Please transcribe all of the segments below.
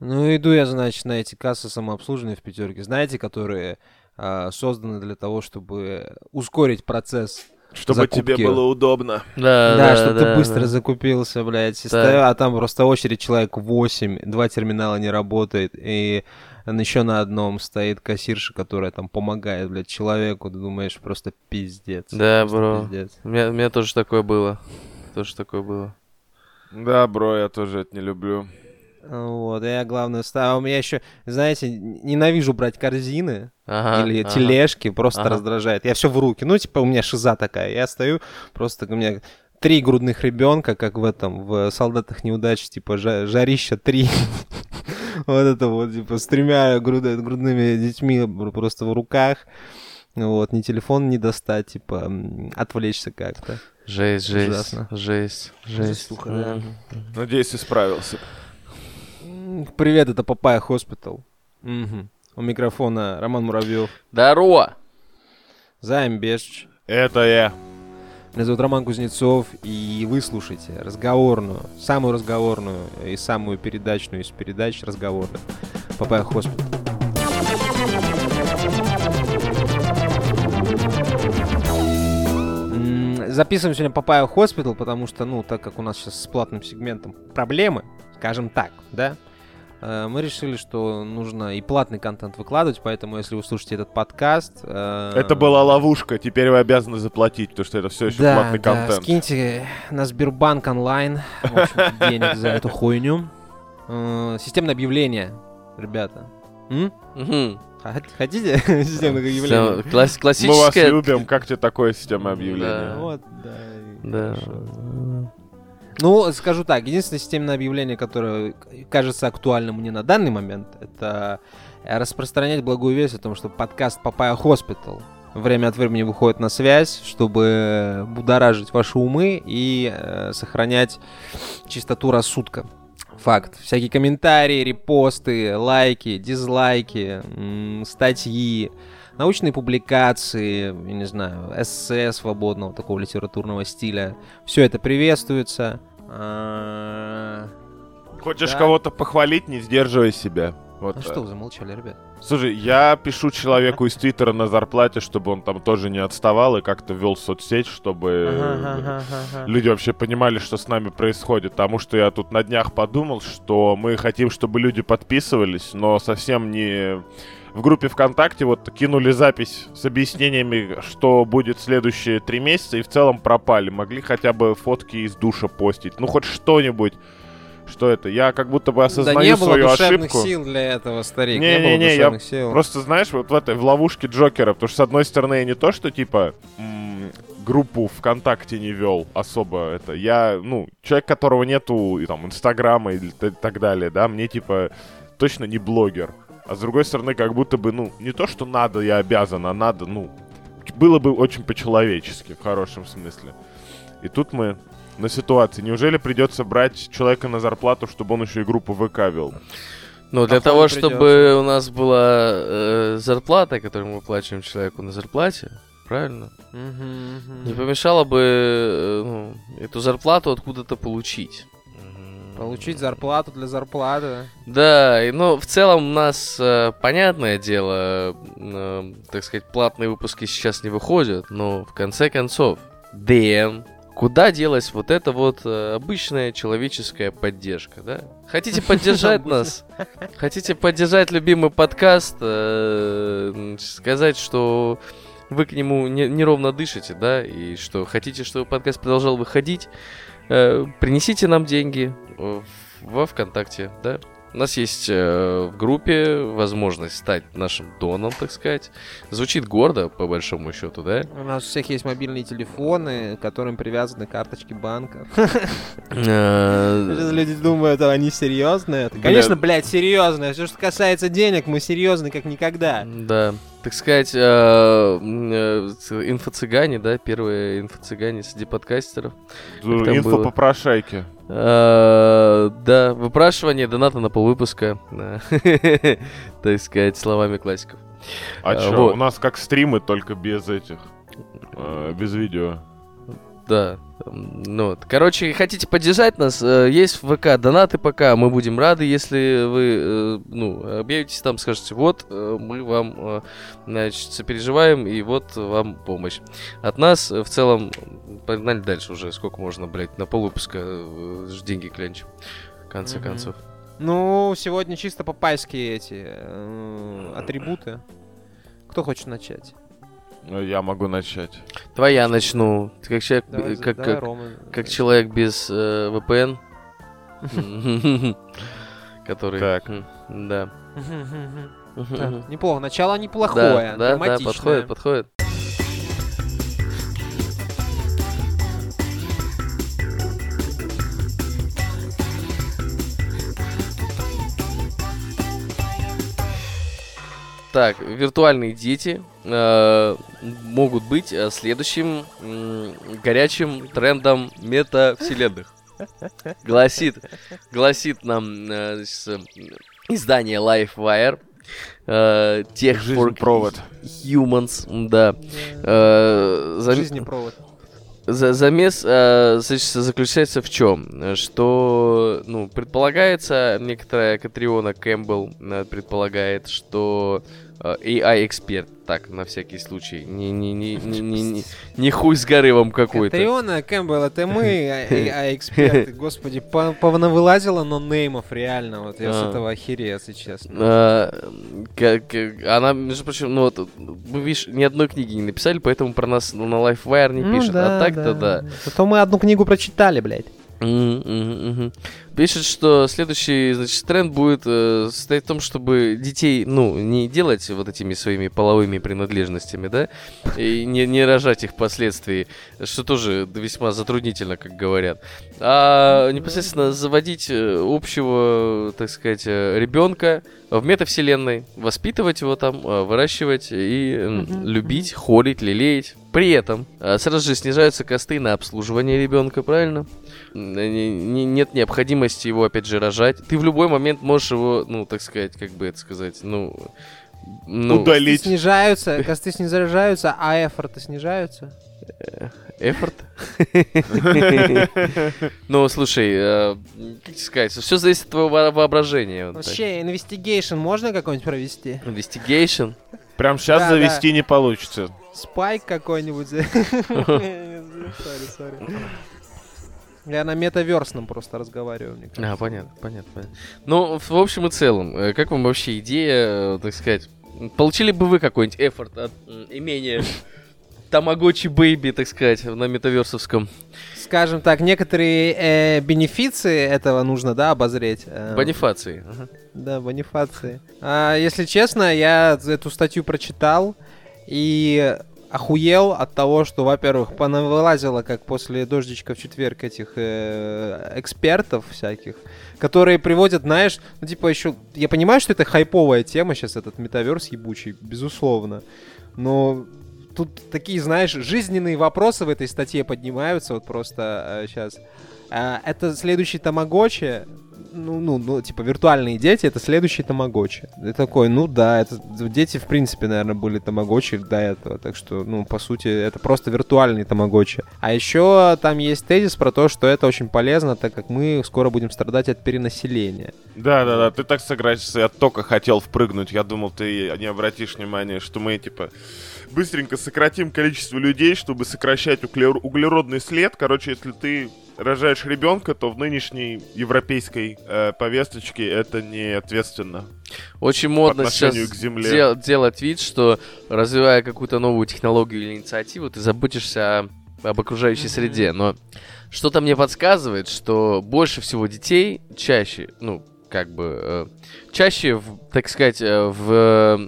Ну, иду я, значит, на эти кассы самообслуживания в пятерке, знаете, которые а, созданы для того, чтобы ускорить процесс Чтобы закупки. тебе было удобно. Да, Да, да, чтобы да, ты быстро да. закупился, блядь. и Да. стою, а там просто очередь человек 8, два терминала не работает, и еще на одном стоит кассирша, которая там помогает, блядь, человеку. Ты думаешь, просто пиздец. Да, просто бро. пиздец. У меня, у меня тоже такое было. Тоже такое было. Да, бро, я тоже это не люблю. Вот, я главное ставил. У меня еще, знаете, ненавижу брать корзины Ага, или ага. тележки, просто Ага. раздражает. Я все в руки. Ну, типа, у меня шиза такая. Я стою, просто у меня три грудных ребенка, как в этом, в солдатах неудач, типа, жа- жарища три. Вот это вот, типа, с тремя груд- грудными детьми просто в руках. Вот, ни телефон не достать, типа, отвлечься как-то. Жесть, жесть, Ужасно. жесть, жесть. Сука, да. Надеюсь, исправился. Привет, это Papaya Hospital. Мгм. У микрофона Роман Муравьев. Здорово! Займ Бешч. Это я. Меня зовут Роман Кузнецов, и вы слушаете разговорную, самую разговорную и самую передачную из передач разговорных Papaya Hospital. Записываем сегодня Papaya Hospital, потому что, ну, так как у нас сейчас с платным сегментом проблемы, скажем так, да, мы решили, что нужно и платный контент выкладывать, поэтому если вы слушаете этот подкаст... э, Это была ловушка, теперь вы обязаны заплатить, потому что это все еще да, платный да, контент. скиньте на Сбербанк онлайн в общем-то, денег за эту хуйню. Э, Системное объявление, ребята. М? Хотите системных объявлений? Всё, класс- Мы вас классическое... любим. Как тебе такое система Да. объявления? Вот, да. и Да. хорошо. Ну, скажу так, единственное системное объявление, которое кажется актуальным мне на данный момент, это э, распространять благую весть о том, что подкаст Papaya Hospital время от времени выходит на связь, чтобы будоражить ваши умы и э, сохранять чистоту рассудка. Факт. Всякие комментарии, репосты, лайки, дизлайки, статьи, научные публикации, я не знаю, эссе свободного такого литературного стиля. Все это приветствуется. А Хочешь Да. кого-то похвалить, не сдерживай себя. Вот. э. что вы замолчали, ребят? Слушай, я пишу человеку из Твиттера на зарплате, чтобы он там тоже не отставал и как-то вел соцсеть, чтобы люди вообще понимали, что с нами происходит. Потому что я тут на днях подумал, что мы хотим, чтобы люди подписывались, но совсем не... В группе ВКонтакте вот кинули запись с объяснениями, что будет следующие три месяца, и в целом пропали. Могли хотя бы фотки из душа постить. Ну, хоть что-нибудь. Что это? Я как будто бы осознаю да не было свою ошибку. сил для этого, старик. Не, Не, не, не, я сил. Просто знаешь, вот в этой в ловушке Джокера, потому что с одной стороны я не то, что типа м, группу ВКонтакте не вел особо это. Я, ну, человек, которого нету и, там Инстаграма и так далее, да, мне типа точно не блогер. А с другой стороны, как будто бы, ну, не то, что надо, я обязан, а надо, ну, было бы очень по-человечески, в хорошем смысле. И тут мы на ситуации. Неужели придется брать человека на зарплату, чтобы он еще и группу ВК вел? Ну, для Походу того, придётся. чтобы у нас была э, зарплата, которую мы выплачиваем человеку на зарплате, правильно? Мгм, мгм. Не помешало бы э, ну, эту зарплату откуда-то получить. Получить зарплату для зарплаты. Да, и, ну, в целом у нас, э, понятное дело, э, так сказать, платные выпуски сейчас не выходят, но в конце концов, Дэн, куда делась вот эта вот э, обычная человеческая поддержка, да? Хотите поддержать нас? Хотите поддержать любимый подкаст? э, сказать, что вы к нему не- неровно дышите, да, и что хотите, чтобы подкаст продолжал выходить, э, принесите нам деньги во ВКонтакте, да. У нас есть э, в группе возможность стать нашим доном, так сказать. Звучит гордо, по большому счету, да? У нас у всех есть мобильные телефоны, к которым привязаны карточки банка. Э, Люди думают, а они серьезные. Конечно, блядь, серьезные. Все, что касается денег, мы серьезны как никогда. Да, так сказать, э, э, инфо-цыгане, да, первые инфо-цыгане среди подкастеров. там Инфо было? по прошайке. Э, Да, выпрашивание доната на полвыпуска, так сказать, словами классиков. А чё, вот. у нас как стримы, только без этих, э, без видео. Да. Ну, вот. Короче, хотите поддержать нас, э, есть в ВК донаты пока, мы будем рады, если вы, э, ну, объявитесь там, скажете, вот, э, мы вам, значит, сопереживаем, и вот вам помощь. От нас, в целом, погнали дальше уже, сколько можно, блядь, на полвыпуска деньги клянчим, в конце Мгм. концов. Ну, сегодня чисто папайские эти э, атрибуты. Кто хочет начать? Ну, Я могу начать. Давай я начну. Ты как человек, Давай, как, давай, как, Рома. как человек без э, VPN, который... Так. м, Да. Неплохо. Начало неплохое. Да, подходит, подходит. Так, виртуальные дети э, могут быть э, следующим м, горячим трендом метавселенных. Гласит, гласит нам э, с, э, издание LifeWire. Э, for провод. Humans, да. Э, зам- Жизни провод. за- замес э, заключается в чем? Что, ну, предполагается, некоторая Катриона Кэмпбелл э, предполагает, что э, AI-эксперт, так, на всякий случай, не, не, не, не, не, не, не хуй с горы вам какой-то. Катриона, Кэмпбелл, это мы, а, а эксперты. Господи, по- повнавылазила нонеймов, реально. Вот я с А. этого охерею, если честно. А, она, между прочим, ну вот, мы, видишь, ни одной книги не написали, поэтому про нас на LifeWire не Ну пишет. а так-то да. Зато мы одну книгу прочитали, блядь. Пишет, что следующий, значит, тренд будет э, состоять в том, чтобы детей, ну, не делать вот этими своими половыми принадлежностями, да, и не, не рожать их впоследствии, что тоже весьма затруднительно, как говорят, а непосредственно заводить э, общего, так сказать, ребенка в метавселенной, воспитывать его там, э, выращивать и Мгм, любить, холить, лелеять. При этом э, сразу же снижаются косты на обслуживание ребенка, правильно? Нет необходимости его опять же рожать. Ты в любой момент можешь его, ну, так сказать, как бы это сказать, ну... ну Удалить. Cost ы снижаются, cost ы снижаются, а effort ы снижаются. Effort? Ну, слушай, э, как тебе сказать, все зависит от твоего во- воображения. Вообще, investigation можно какой-нибудь провести? Investigation. Прям сейчас завести не получится. Spike какой-нибудь. Sorry, sorry. Я на метаверсном просто разговариваю, мне кажется. А, понятно, понятно, понятно. Ну, в общем и целом, э, как вам вообще идея, э, так сказать, получили бы вы какой-нибудь эфорт от имения Тамагочи Бэйби, так сказать, на метаверсовском? Скажем так, некоторые э, бенефиции этого нужно, да, обозреть. Э, Бонифации. ага. Да, бонифации. А, если честно, я эту статью прочитал и охуел от того, что, во-первых, понавылазило, как после дождичка в четверг этих э, экспертов всяких, которые приводят, знаешь, ну типа еще, я понимаю, что это хайповая тема сейчас, этот метаверс ебучий, безусловно, но тут такие, знаешь, жизненные вопросы в этой статье поднимаются, вот просто сейчас. это следующий Тамагочи, ну, ну, ну, типа, виртуальные дети — это следующий Тамагочи. Ты такой, ну да, это дети, в принципе, наверное, были Тамагочи до этого, так что, ну, по сути, это просто виртуальный Тамагочи. А еще там есть тезис про то, что это очень полезно, так как мы скоро будем страдать от перенаселения. Да, да, да, ты так сыграешься, я только хотел впрыгнуть, я думал, ты не обратишь внимания, что мы, типа, быстренько сократим количество людей, чтобы сокращать углер- углеродный след. Короче, если ты рожаешь ребенка, то в нынешней европейской э, повесточке это не ответственно. Очень модно По сейчас отношению к Земле. дел- делать вид, что развивая какую-то новую технологию или инициативу, ты заботишься о- об окружающей Мгм. среде. Но что-то мне подсказывает, что больше всего детей чаще, ну, как бы, э, чаще, в, так сказать, э, в,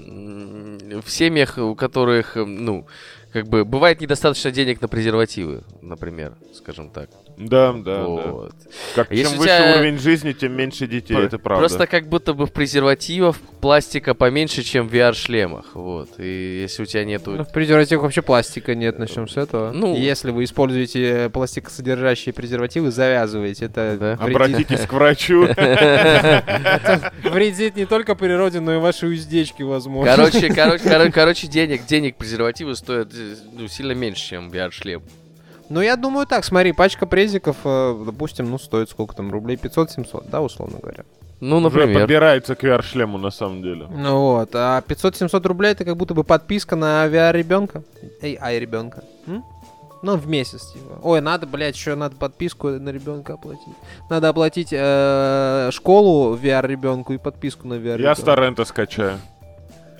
в семьях, у которых, э, ну, как бы, бывает недостаточно денег на презервативы, например, скажем так. Да, да, да. Вот. Как, Если чем выше тебя- уровень жизни, тем меньше детей, Про- это правда. Просто как будто бы в презервативах пластика поменьше, чем в VR-шлемах. Вот. И если у тебя нету... Ну, в презервативах вообще пластика нет, начнем с этого. Ну. Если вы используете пластикосодержащие презервативы, завязывайте. Это Да. вредит. Обратитесь к врачу. Вредит не только природе, но и вашей уздечке, возможно. Короче, короче, коро- короче, денег, денег презервативы стоят э, ну, сильно меньше, чем VR-шлем. Ну, я думаю так, смотри, пачка презиков, э, допустим, ну, стоит сколько там, рублей 500-700, да, условно говоря. Ну, Уже например. подбирается к VR-шлему на самом деле. Ну вот, а 500-700 рублей это как будто бы подписка на VR-ребенка. Эй, ай, ребенка. Ну, в месяц, типа. Ой, надо, блядь, еще надо подписку на ребенка оплатить. Надо оплатить э, школу VR ребенку и подписку на VR. Я с торрента скачаю.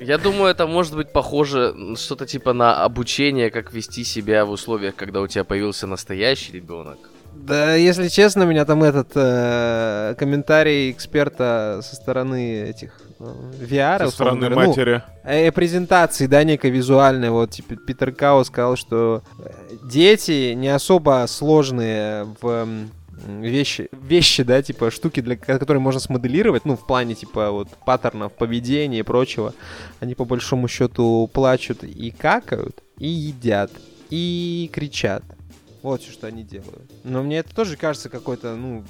Я думаю, это может быть похоже что-то типа на обучение, как вести себя в условиях, когда у тебя появился настоящий ребенок. Да, если честно, меня там этот э, комментарий эксперта со стороны этих э, VR, Со стороны говоря, ну, матери. э, презентации, да, некой визуальной, вот, типа, Питер Као сказал, что э, дети не особо сложные в вещи, вещи, да, типа, штуки, для, ко- которые можно смоделировать, ну, в плане, типа, вот, паттернов поведения и прочего, они, по большому счету, плачут и какают, и едят, и кричат. Вот что они делают. Но мне это тоже кажется какой-то, ну,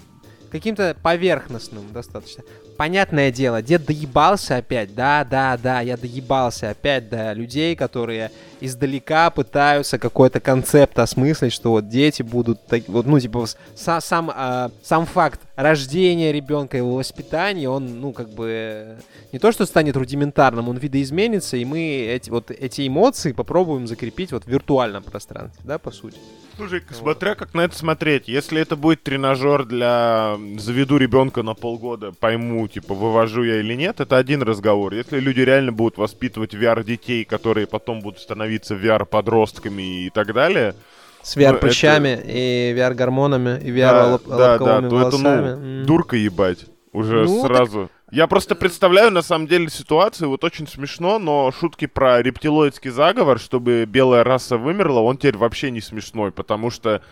каким-то поверхностным достаточно. Понятное дело, дед доебался опять, да, да, да, я доебался опять до людей, которые издалека пытаются какой-то концепт осмыслить, что вот дети будут, так- вот, ну, типа, с- са- сам, а, сам факт рождения ребенка, его воспитания, он, ну, как бы, не то, что станет рудиментарным, он видоизменится, и мы эти, вот эти эмоции попробуем закрепить вот в виртуальном пространстве, да, по сути. Слушай, смотря как на это смотреть. Если это будет тренажер для заведу ребенка на полгода, пойму, типа, вывожу я или нет, это один разговор. Если люди реально будут воспитывать VR-детей, которые потом будут становиться VR-подростками и так далее, С Ну, VR-прыщами и VR-гормонами, и да, да, да, VR-лобковыми то это, ну, дурка ебать. Уже Ну, так- сразу. Я просто представляю, на самом деле, ситуацию, вот очень смешно, но шутки про рептилоидский заговор, чтобы белая раса вымерла, он теперь вообще не смешной, потому что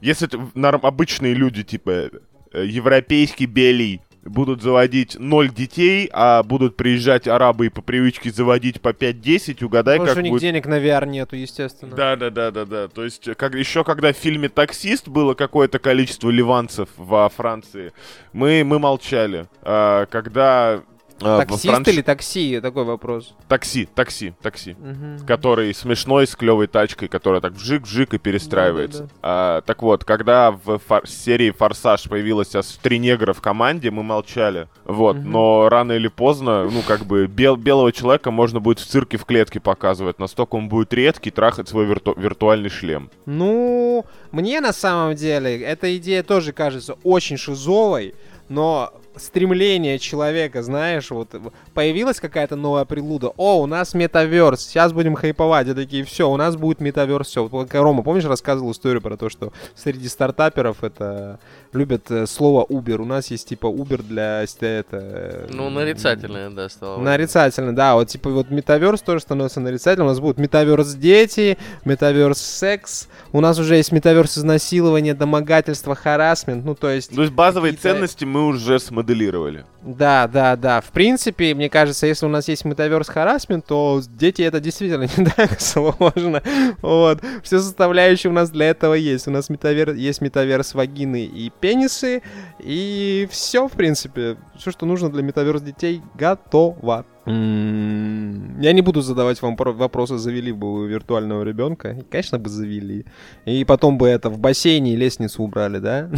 если это норм- обычные люди, типа э, европейский белый, будут заводить ноль детей, а будут приезжать арабы и по привычке заводить по 5-10, угадай, Потому как что у них будет... денег на VR нету, естественно. Да, да, да, да, да. То есть, как, еще когда в фильме Таксист было какое-то количество ливанцев во Франции, мы, мы молчали. А, когда Таксист Франш- или такси? Такой вопрос. Такси, такси, такси. Мгм. Который смешной, с клевой тачкой, которая так вжик-вжик и перестраивается. Да-да-да. А, так вот, когда в фор- серии Форсаж появилось аж три негра в команде, мы молчали. Вот, Мгм. но рано или поздно, ну, как бы, бел- белого человека можно будет в цирке в клетке показывать. Настолько он будет редкий, трахать свой вирту- виртуальный шлем. Ну, мне на самом деле эта идея тоже кажется очень шизовой, но стремление человека, знаешь, вот появилась какая-то новая прилуда. О, у нас метаверс, сейчас будем хайповать. И такие, все, у нас будет метаверс, все. Вот как Рома, помнишь, рассказывал историю про то, что среди стартаперов это любят э, слово Uber. У нас есть типа Uber для ст- это... э, Ну, нарицательное, да, стало. Нарицательно, да. Вот типа вот метаверс тоже становится нарицательным. У нас будут метаверс дети, метаверс секс. У нас уже есть метаверс изнасилование, домогательство, харасмент. Ну, то есть... То есть базовые ценности мы уже смоделировали. Да, да, да. В принципе, мне кажется, если у нас есть метаверс харасмент, то дети это действительно не так сложно. Вот. Все составляющие у нас для этого есть. У нас метавер... есть метаверс вагины и пенисы. И все, в принципе. Все, что нужно для метаверс детей, готово. Я не буду задавать вам про- вопросы, завели бы вы виртуального ребенка. Конечно, бы завели. И потом бы это в бассейне лестницу убрали, да?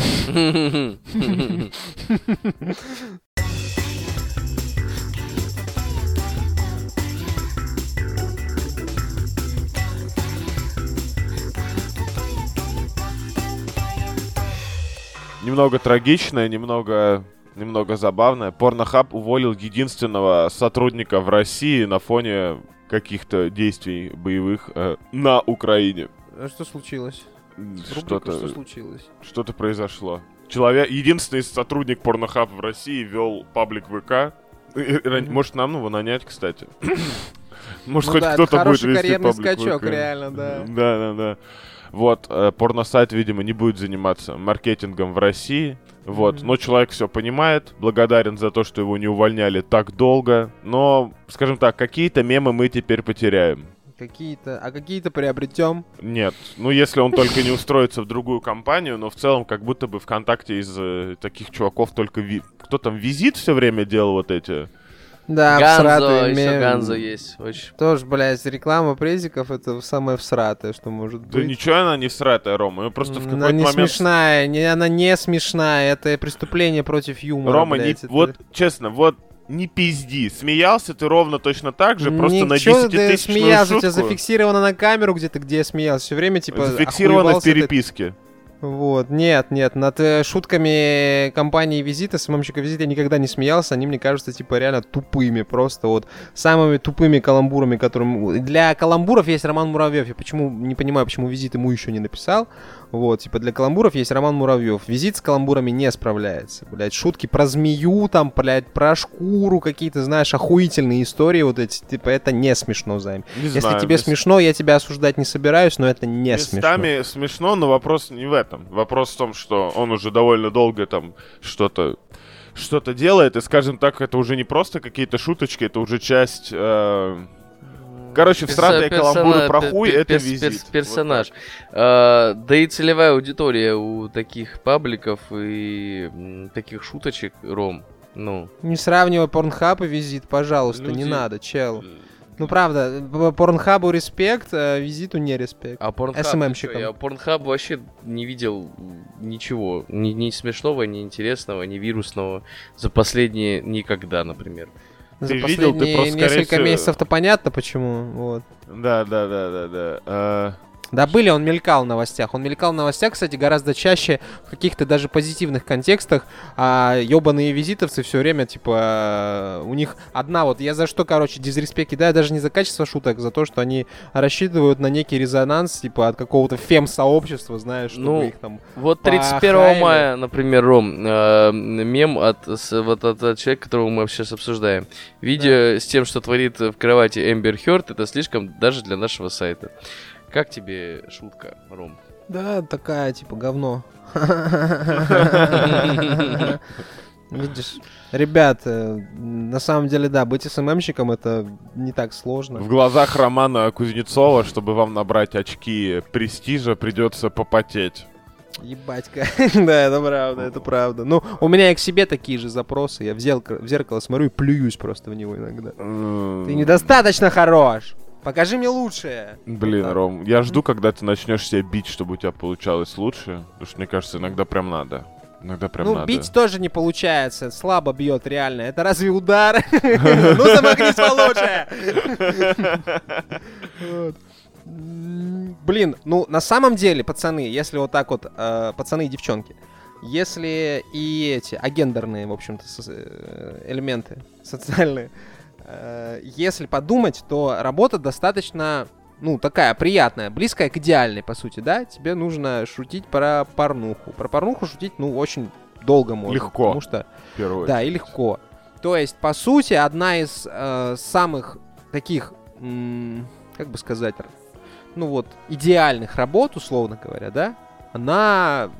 Немного трагичное, немного, немного забавное. Порнохаб уволил единственного сотрудника в России на фоне каких-то действий боевых э, на Украине. А Что случилось? Что-то что случилось? что-то произошло. Человек, единственный сотрудник порнохаб в России вел паблик ВК. Мгм. Может, нам его нанять, кстати? Может, Ну хоть да, кто-то будет вести карьерный паблик скачок, ВК. реально, да. Да, да, да. Вот, э, порносайт, видимо, не будет заниматься маркетингом в России. Вот, но человек все понимает, благодарен за то, что его не увольняли так долго. Но, скажем так, какие-то мемы мы теперь потеряем. Какие-то, а какие-то приобретем. Нет, ну если он только не устроится в другую компанию, но в целом как будто бы ВКонтакте из э, таких чуваков только... ви- Кто там, визит все время делал вот эти? Да, Ганзо, еще мем. Ганзо есть. Очень. Тоже, блядь, реклама презиков это самое всратое, что может Да быть. ничего она не сратая, Рома. Ее просто в Она какой-то не момент... смешная, не, она не смешная, это преступление против юмора, Рома, не- блядь, это- вот, честно, вот не пизди. Смеялся ты ровно точно так же, просто на Ничего, 10 ты тысячную смеялся, у тебя шутку. зафиксировано на камеру где-то, где я смеялся. Все время, типа, Зафиксировано в охуевался ты- переписке. Вот, нет, нет, над э, шутками компании Визита, СММщика Визита я никогда не смеялся, они мне кажутся, типа, реально тупыми, просто вот самыми тупыми каламбурами, которым... Для каламбуров есть Роман Муравьев, я почему, не понимаю, почему Визит ему еще не написал, вот, типа, для каламбуров есть Роман Муравьев, Визит с каламбурами не справляется, блядь, шутки про змею, там, блядь, про шкуру, какие-то, знаешь, охуительные истории вот эти, типа, это не смешно, Займ. Не Если знаю, тебе мес- смешно, я тебя осуждать не собираюсь, но это не смешно. Местами смешно, но вопрос не в этом. Вопрос в том, что он уже довольно долго там что-то что-то делает, и, скажем так, это уже не просто какие-то шуточки, это уже часть... э, Короче, всратые Персона- каламбуры про хуй — это визит. Вот персонаж. А, да и целевая аудитория у таких пабликов и таких шуточек, Ром, ну... Не сравнивай Порнхаб и Визит, пожалуйста, не Люди- надо, чел. Ну правда, Порнхабу респект, а Визиту не респект. А Порнхаб, я Порнхаб вообще не видел ничего, ни, ни смешного, ни интересного, ни вирусного за последние никогда, например. За Ты видел, ты просто, несколько всего- месяцев-то понятно почему. Вот. Да, да, да, да, да. Э, Да, были, он мелькал в новостях. Он мелькал в новостях, кстати, гораздо чаще в каких-то даже позитивных контекстах. А ебаные визитовцы все время, типа, у них одна вот, я за что, короче, дизреспект кидаю, даже не за качество шуток, за то, что они рассчитывают на некий резонанс, типа, от какого-то фем-сообщества, знаешь, чтобы Ну, их там... Вот 31 Пахали. мая, например, Ром, э, мем от, с- вот от, от человека, которого мы сейчас обсуждаем. Видео с тем, что творит в кровати Эмбер Хёрд, это слишком даже для нашего сайта. Как тебе шутка, Ром? Да, такая, типа, говно. Видишь, ребят, э, на самом деле, да, быть СММщиком это не так сложно. В глазах Романа Кузнецова, чтобы вам набрать очки престижа, придется попотеть. Ебать-ка. да, это правда, это правда. Ну, у меня и к себе такие же запросы. Я в зеркало, в зеркало смотрю и плююсь просто в него иногда. Ты недостаточно хорош. Покажи мне лучшее. Блин, Вот. Ром, я жду, когда ты начнешь себя бить, чтобы у тебя получалось лучше. Потому что, мне кажется, иногда прям надо. Иногда прям ну, надо. бить тоже не получается. Слабо бьет, реально. Это разве удар? Ну, замогнись получше. Блин, ну, на самом деле, пацаны, если вот так вот, э, пацаны и девчонки, если и эти агендерные, в общем-то, э, элементы социальные, если подумать, то работа достаточно, ну, такая приятная, близкая к идеальной, по сути, да? Тебе нужно шутить про порнуху. Про порнуху шутить, ну, очень долго можно. Легко. Потому что первую да, очередь. и легко. То есть, по сути, одна из э, самых таких, м, как бы сказать, ну вот, идеальных работ, условно говоря, да, она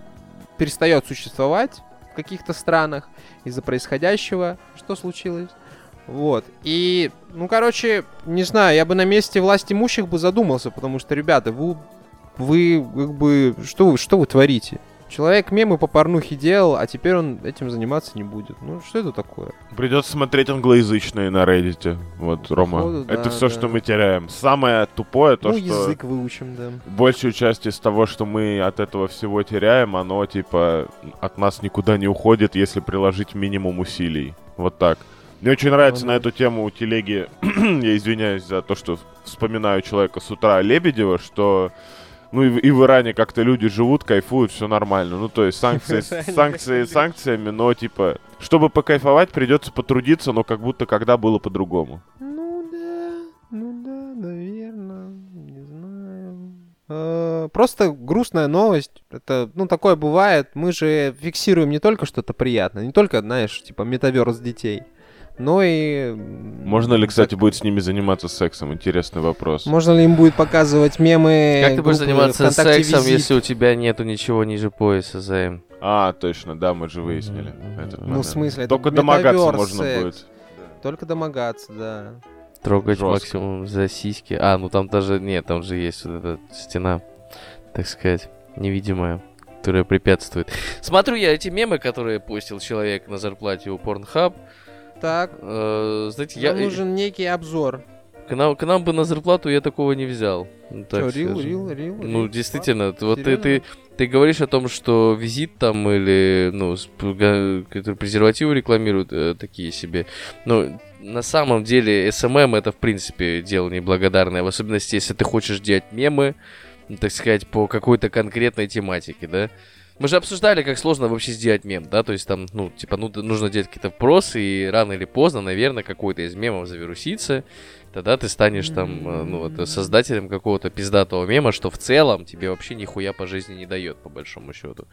перестает существовать в каких-то странах из-за происходящего. Что случилось? Вот. И, ну, короче, не знаю, я бы на месте власть имущих бы задумался, потому что, ребята, вы, вы как бы, что вы, что вы творите? Человек мемы по порнухе делал, а теперь он этим заниматься не будет. Ну, что это такое? Придется смотреть англоязычные на Reddit. Вот, Рома. Походу, это да, все, да. что мы теряем. Самое тупое то, ну, что язык выучим, да. большую часть из того, что мы от этого всего теряем, оно типа от нас никуда не уходит, если приложить минимум усилий. Вот так. Мне очень нравится Ну да. на эту тему у телеги, я извиняюсь за то, что вспоминаю человека с утра Лебедева, что ну и, в- и в Иране как-то люди живут, кайфуют, все нормально. Ну, то есть санкции, санкции санкциями, но типа, чтобы покайфовать, придется потрудиться, но как будто когда было по-другому. Ну да, ну да, наверное, не знаю. Э, Просто грустная новость. Это, ну, такое бывает. Мы же фиксируем не только что-то приятное, не только, знаешь, типа метаверс детей, но и... м, Можно ли, кстати, так- будет с ними заниматься сексом? Интересный вопрос. Можно ли им будет показывать мемы Как ты будешь заниматься сексом, «Визит»? если у тебя нету ничего ниже пояса, Займ? А, точно, да, мы же выяснили. Этот Ну, в смысле, это Только домогаться можно секс. будет. Только домогаться, да. Трогать Жестко. максимум за сиськи. А, ну там даже... Нет, там же есть вот эта стена, так сказать, невидимая, которая препятствует. Смотрю я эти мемы, которые постил человек на зарплате у Pornhub. Так. Э, знаете, Нам я... нужен некий обзор. К нам, к нам бы на зарплату я такого не взял. Ну, так Чё, рил, рил, рил, Ну, рил? действительно, т- вот ты, ты, ты говоришь о том, что визит там или, ну, презервативы рекламируют э, такие себе. Но на самом деле СММ это, в принципе, дело неблагодарное. В особенности, если ты хочешь делать мемы, ну, так сказать, по какой-то конкретной тематике, да? Мы же обсуждали, как сложно вообще сделать мем, да? То есть там, ну, типа, ну, нужно делать какие-то вопросы, и рано или поздно, наверное, какой-то из мемов завирусится. Тогда ты станешь там, э, ну, вот, создателем какого-то пиздатого мема, что в целом тебе вообще нихуя по жизни не дает, по большому счету.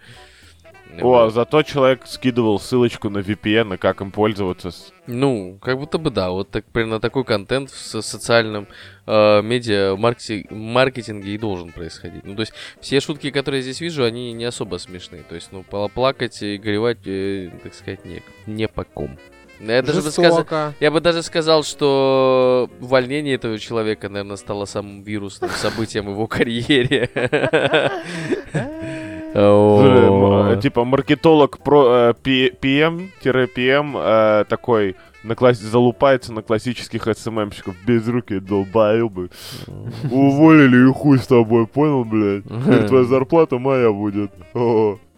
О, Вот. зато человек скидывал ссылочку на VPN, и как им пользоваться. Ну, как будто бы да, вот так, примерно такой контент в со- социальном э, медиа маркетинг- маркетинге и должен происходить. Ну, то есть все шутки, которые я здесь вижу, они не особо смешные. То есть, ну, пла- плакать и горевать, э, так сказать, не, не по ком. Я даже бы сказал, я бы даже сказал, что увольнение этого человека, наверное, стало самым вирусным событием его карьере. О. Э, Типа маркетолог про э, PM-PM э, такой на класс... залупается на классических СММщиков без руки долбоебы. Уволили и хуй с тобой, понял, блядь? Теперь твоя зарплата моя будет.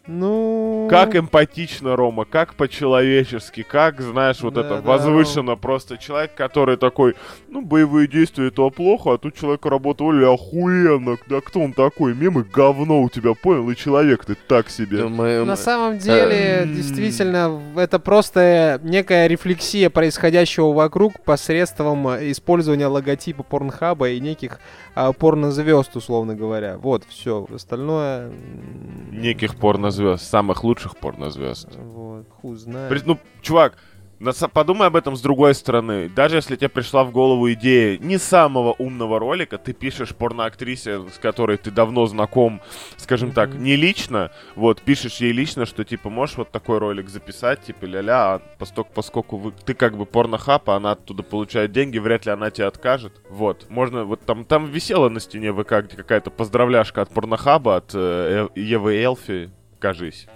Ну... Как эмпатично, Рома, как по-человечески, как, знаешь, вот Да, это да, возвышенно. Просто человек, который такой, ну, боевые действия это плохо, а тут человек работал охуенно. Да кто он такой? Мемы говно у тебя, понял? И человек ты так себе. Ну, мы- На мы- самом деле, Эм. действительно, это просто некая рефлексия происходящего вокруг посредством э, использования логотипа порнхаба и неких а, порнозвезд, условно говоря. Вот, все. Остальное... Неких порнозвезд, самых лучших порнозвезд. Вот, хуй знает. При- Ну, чувак, подумай об этом с другой стороны. Даже если тебе пришла в голову идея не самого умного ролика, ты пишешь порноактрисе, с которой ты давно знаком, скажем так, не лично, вот, пишешь ей лично, что, типа, можешь вот такой ролик записать, типа, ля-ля, а поскольку, поскольку вы, ты как бы порнохаб, а она оттуда получает деньги, вряд ли она тебе откажет. Вот, можно, вот там, там висела на стене ВК где какая-то поздравляшка от порнохаба, от э, Э- Евы Элфи, кажись.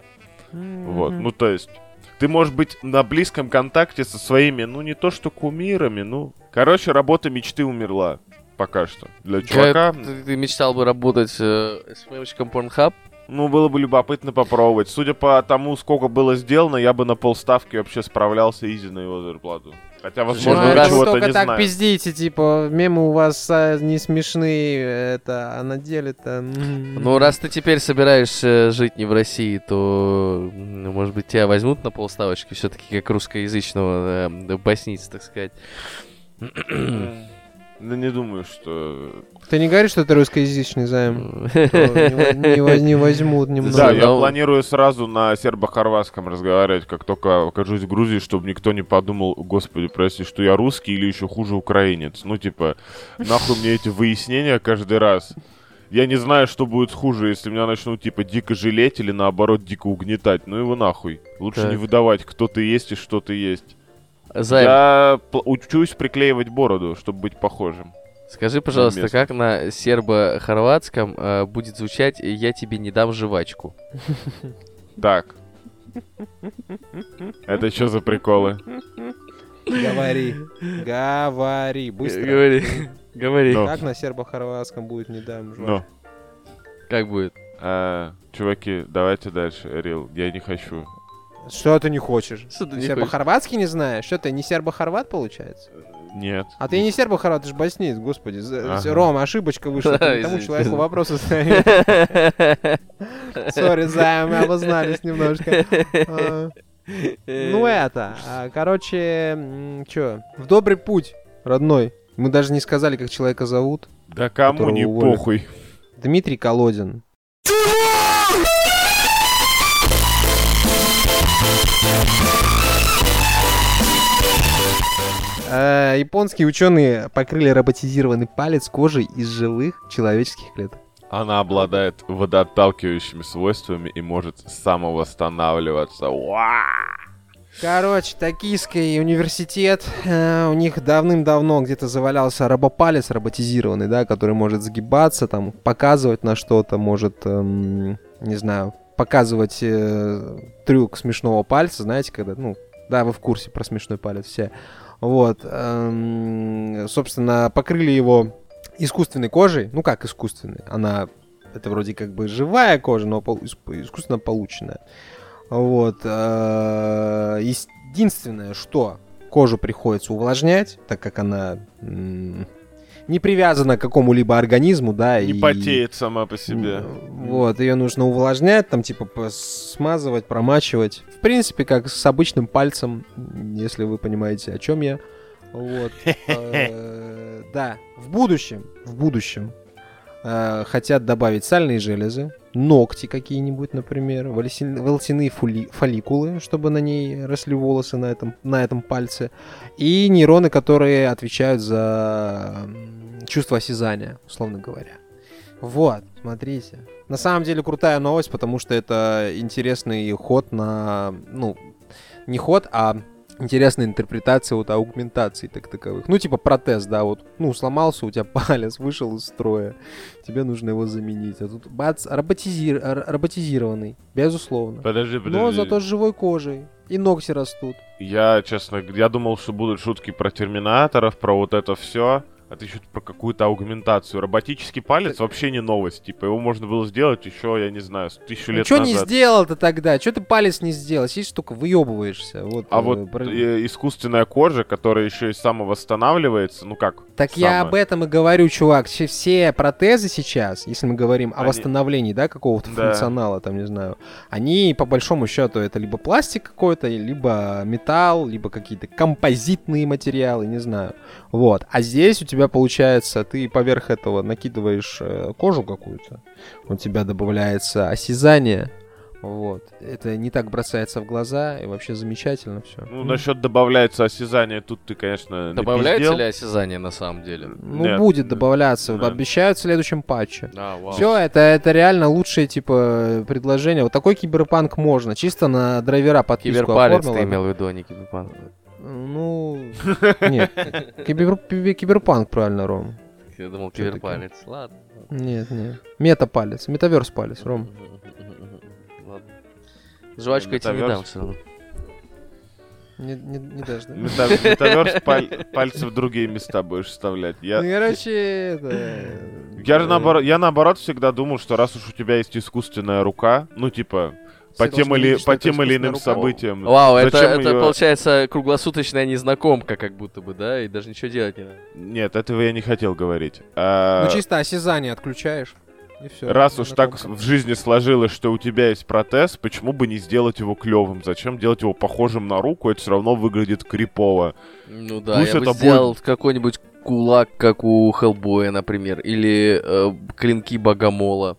Вот, Мгм. ну то есть, ты можешь быть на близком контакте со своими, ну не то что кумирами, ну... Короче, работа мечты умерла. Пока что. Для чувака, ты, ты мечтал бы работать э, СММщиком Pornhub? ну, было бы любопытно попробовать. Судя по тому, сколько было сделано, я бы на полставки вообще справлялся изи на его зарплату. Хотя, возможно, ну, вы раз- чего-то только не так пиздите, типа, мемы у вас а, не смешные, это, а на деле-то... Ну, раз ты теперь собираешься жить не в России, то, м, может быть, тебя возьмут на полставочки, все-таки как русскоязычного э, боснийца, так сказать. Ну, не думаю, что... Ты не говоришь, что это русскоязычный займ? То Не воз- не воз- не возьмут немного. Да, Ну, я ну- планирую сразу на сербо-хорватском разговаривать, как только окажусь в Грузии, чтобы никто не подумал, господи, прости, что я русский или еще хуже украинец. Ну, типа, нахуй мне эти выяснения каждый раз. Я не знаю, что будет хуже, если меня начнут, типа, дико жалеть или, наоборот, дико угнетать. Ну его нахуй. Лучше не выдавать, кто ты есть и что ты есть. Займ, Я учусь приклеивать бороду, чтобы быть похожим. скажи, пожалуйста, место. как на сербо-хорватском э, будет звучать «Я тебе не дам жвачку»? Так. Это что за приколы? Говори. Говори. Быстро. Говори, говори. Как на сербо-хорватском будет не дам жвачку? Как будет? А, чуваки, давайте дальше, Рил. Я не хочу. Что ты не хочешь? Что ты не Сербо-хорватский не знаешь? Что ты, не сербо-хорват получается? Нет. А ты не сербо-хорват, ты же боснеец, господи. Ага. Ром, ошибочка вышла. Ты не тому человеку вопросы задаешь. Сори, Займ, мы обознались немножко. А, Ну это, а, короче, что, в добрый путь, родной. Мы даже не сказали, как человека зовут. Да кому не уволят. похуй. Дмитрий Колодин. Э, Японские ученые покрыли роботизированный палец кожей из живых человеческих клеток. Она обладает водоотталкивающими свойствами и может самовосстанавливаться. Уа! Короче, Токийский университет, э, у них давным-давно где-то завалялся робопалец роботизированный, да, который может сгибаться, там, показывать на что-то, может, эм, не знаю, показывать э, трюк смешного пальца, знаете, когда, ну, Да, вы в курсе про смешной палец все. Вот. эм, Собственно, покрыли его искусственной кожей. Ну как искусственной? Она это вроде как бы живая кожа, но искусственно полученная. Вот. э, Единственное, что кожу приходится увлажнять, так как она не привязана к какому-либо организму, да, Не и... потеет сама по себе. Вот, ее нужно увлажнять, там, типа, смазывать, промачивать. В принципе, как с обычным пальцем, если вы понимаете, о чем я. Вот. Э, Да, в будущем, в будущем э, хотят добавить сальные железы, ногти какие-нибудь, например, волосяные фули- фолликулы, чтобы на ней росли волосы на этом, на этом пальце, и нейроны, которые отвечают за чувство осязания, условно говоря. Вот, смотрите. На самом деле крутая новость, потому что это интересный ход на... Ну, не ход, а интересная интерпретация вот аугментации так таковых. Ну, типа протез, да, вот, ну, сломался у тебя палец, вышел из строя, тебе нужно его заменить. А тут бац, роботизир- роботизированный, безусловно. Подожди, подожди. Но зато с живой кожей. И ногти растут. Я, честно, я думал, что будут шутки про терминаторов, про вот это все. А ты что-то про какую-то аугментацию. Роботический палец вообще не новость. Типа, его можно было сделать еще, я не знаю, тысячу лет что Ну, не назад. сделал-то тогда? Что ты палец не сделал? Сидишь только выебываешься. Вот, А э, вот про- э, искусственная кожа, которая еще и самовосстанавливается, ну как? Так я самое? об этом и говорю, чувак. Все, все протезы сейчас, если мы говорим о Они- восстановлении, да, какого-то Да. функционала, там, не знаю, они, по большому счету, это либо пластик какой-то, либо металл, либо какие-то композитные материалы, не знаю. Вот. А здесь у тебя получается, ты поверх этого накидываешь э, кожу какую-то, у тебя добавляется осязание, вот. Это не так бросается в глаза, и вообще замечательно все. Ну, насчет добавляется осязание, тут ты, конечно, Добавляется напиздел. ли осязание на самом деле? Ну, Нет. будет добавляться, Да. обещают в следующем патче. А, вау. Все, это, это реально лучшее, типа, предложение. Вот такой киберпанк можно. Чисто на драйвера подписку Киберпалец оформила. ты имел в виду, а не киберпанк. Ну, нет. Кибер, кибер- киберпанк, правильно, Ром. Я думал, киберпалец. Ладно. Нет, нет. Метапалец, метаверс палец, Ром. Ладно. Жвачку я тебе не дам все равно. Не, не, не дашь, да? Мета- Метаверс паль- пальцы в другие места будешь вставлять. Я, Ну, короче, это... я же наоборот, я наоборот всегда думал, что раз уж у тебя есть искусственная рука, ну типа по тем или по это тем или иным событиям. Вау, это, Зачем это её- получается круглосуточная незнакомка, как будто бы, да? И даже ничего делать не надо. Нет, этого я не хотел говорить. А, Ну, чисто осязание отключаешь, и все. Раз уж так в жизни сложилось, что у тебя есть протез, почему бы не сделать его клевым? Зачем делать его похожим на руку? Это все равно выглядит крипово. Ну да, Пусть я бы это сделал какой-нибудь кулак, как у Хеллбоя, например. Или э, клинки Богомола,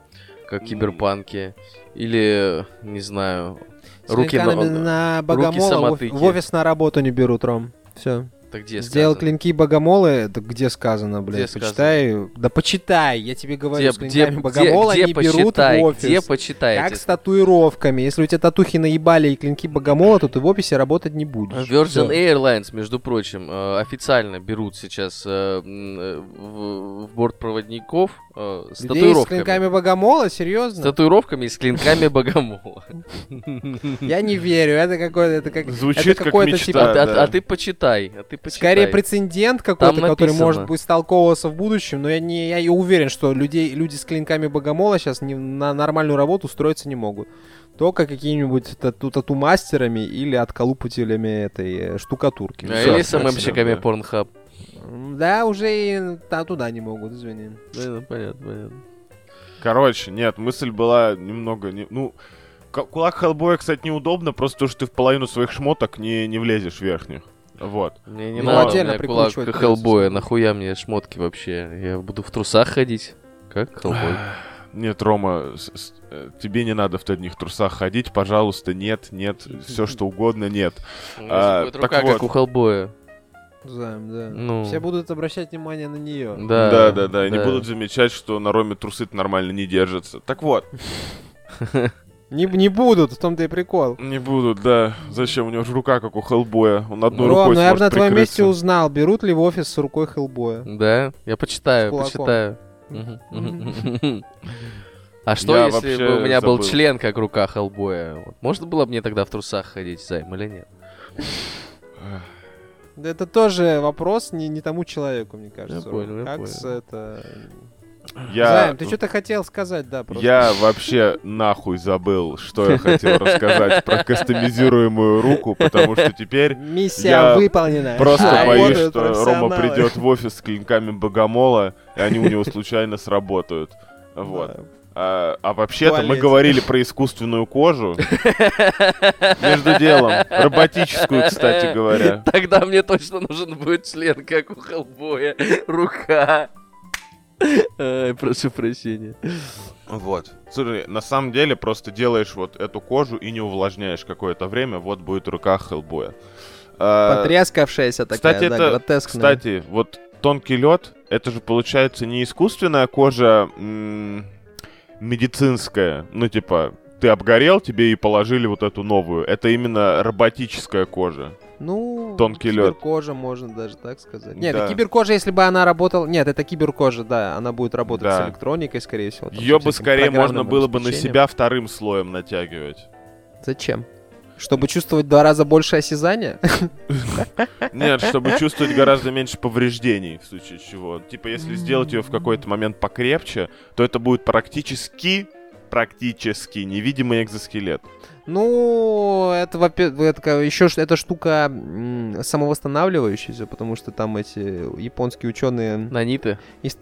как в. Киберпанке. Или, не знаю, С руки на- на богомола самотыки. в офис на работу не берут, Ром. Все. Так где Сделал сказано? клинки богомолы, это где сказано, блядь? Где почитай. Да почитай, я тебе говорю, Где, с где, клинками где, богомола где не берут почитай, в офис. где почитаете? Как с татуировками. Если у тебя татухи наебали и клинки богомола, то ты в офисе работать не будешь. Virgin Всё. Airlines, между прочим, э, официально берут сейчас э, э, в бортпроводников э, с Людей с татуировками. клинками богомола? С Серьезно? татуировками и с клинками богомола. Я не верю. Это какое-то... Это как, Звучит это как мечта. типа... А, ты- а- да. а ты почитай, а ты почитай. Скорее прецедент какой-то, который может быть столковываться в будущем, но я не я и уверен, что людей, люди с клинками богомола сейчас не, на нормальную работу устроиться не могут. Только какими-нибудь тату- тату-мастерами или отколупателями этой э, штукатурки. А. Или СММщиками да. Pornhub. Да, уже и та- туда не могут, извини. Да, ну, понятно, понятно. Короче, нет, мысль была немного... Не... Ну, кулак Хеллбоя, кстати, неудобно, просто то, что ты в половину своих шмоток не, не влезешь верхних. Вот. Мне не Ну, надо, отдельно у меня кулак Хеллбоя, нахуя мне шмотки вообще? Я буду в трусах ходить? Как Хеллбой? Нет, Рома, с- с- э, тебе не надо в одних трусах ходить, пожалуйста, нет, нет, все что угодно, нет. А, так рука, как вот. у Хеллбоя. Займ, да. Ну. Все будут обращать внимание на нее. Да, Да, да, да, и не будут замечать, что на Роме трусы нормально не держатся. Так вот, Не, не будут, в том-то и прикол. не будут, да. Зачем? У него же рука, как у Хеллбоя. Он одной Ром, рукой ну я бы на твоем месте узнал, берут ли в офис с рукой Хеллбоя. Да, я почитаю, почитаю. А что, Я если бы у меня был забыл. член, как рука Хеллбоя? Можно было бы мне тогда в трусах ходить, Займ, или нет? Да Это тоже вопрос не, не тому человеку, мне кажется. понял, я как понял. с- это... Я, Займ, ты что-то хотел сказать, да, просто. я вообще нахуй забыл, что я хотел рассказать про кастомизируемую руку, потому что теперь Миссия Я выполнена. просто боюсь, что Рома придет в офис с клинками богомола, и они у него случайно сработают. Вот. Да. А, а вообще-то мы говорили про искусственную кожу. Между делом. Роботическую, кстати говоря. Тогда мне точно нужен будет член, как у Хеллбоя. Рука. Ай, прошу прощения. Вот. Слушай, на самом деле просто делаешь вот эту кожу и не увлажняешь какое-то время, вот будет рука Хеллбоя. А, Потрескавшаяся такая, Кстати, да, это, гротескная. кстати, вот тонкий лед, это же получается не искусственная кожа м, медицинская, ну типа ты обгорел, тебе и положили вот эту новую. Это именно роботическая кожа. Ну, Тонкий лёд. киберкожа, можно даже так сказать. Нет, Да. это киберкожа, если бы она работала... Нет, это киберкожа, да, она будет работать Да. с электроникой, скорее всего. Ее бы скорее можно было бы на себя вторым слоем натягивать. Зачем? Чтобы чувствовать в два раза больше осязания? Нет, чтобы чувствовать гораздо меньше повреждений, в случае чего. Типа, если сделать ее в какой-то момент покрепче, то это будет практически, практически невидимый экзоскелет. Ну, это, во-первых, это еще эта штука самовосстанавливающаяся, потому что там эти японские ученые Наниты. из,